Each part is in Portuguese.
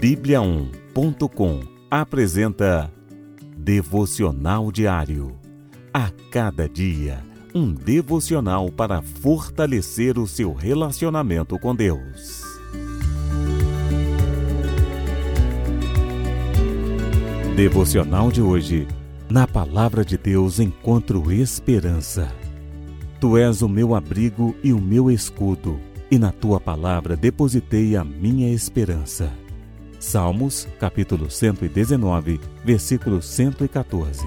Bíblia1.com apresenta Devocional Diário. A cada dia, um devocional para fortalecer o seu relacionamento com Deus. Devocional de hoje. Na palavra de Deus encontro esperança. Tu és o meu abrigo e o meu escudo, e na tua palavra depositei a minha esperança. Salmos, capítulo 119, versículo 114.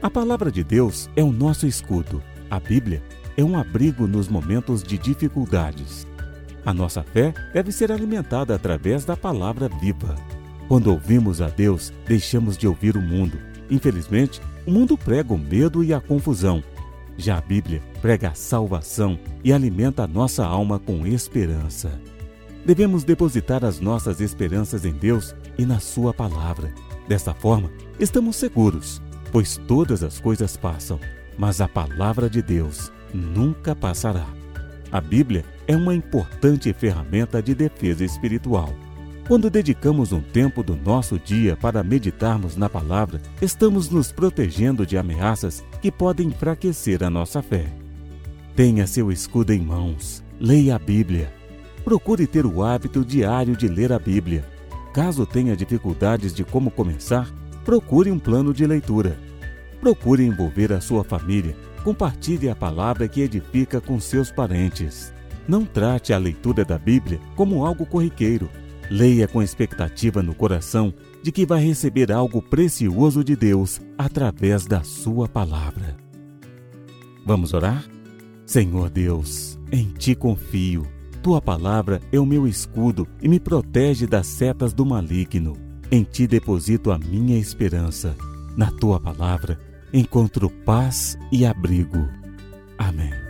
A palavra de Deus é o nosso escudo. A Bíblia é um abrigo nos momentos de dificuldades. A nossa fé deve ser alimentada através da palavra viva. Quando ouvimos a Deus, deixamos de ouvir o mundo. Infelizmente, o mundo prega o medo e a confusão. Já a Bíblia prega a salvação e alimenta a nossa alma com esperança. Devemos depositar as nossas esperanças em Deus e na Sua palavra. Desta forma, estamos seguros, pois todas as coisas passam, mas a palavra de Deus nunca passará. A Bíblia é uma importante ferramenta de defesa espiritual. Quando dedicamos um tempo do nosso dia para meditarmos na palavra, estamos nos protegendo de ameaças que podem enfraquecer a nossa fé. Tenha seu escudo em mãos, leia a Bíblia Procure ter o hábito diário de ler a Bíblia. Caso tenha dificuldades de como começar, procure um plano de leitura. Procure envolver a sua família. Compartilhe a palavra que edifica com seus parentes. Não trate a leitura da Bíblia como algo corriqueiro. Leia com expectativa no coração de que vai receber algo precioso de Deus através da sua palavra. Vamos orar? Senhor Deus, em ti confio tua palavra é o meu escudo e me protege das setas do maligno. Em ti deposito a minha esperança. Na tua palavra encontro paz e abrigo. Amém.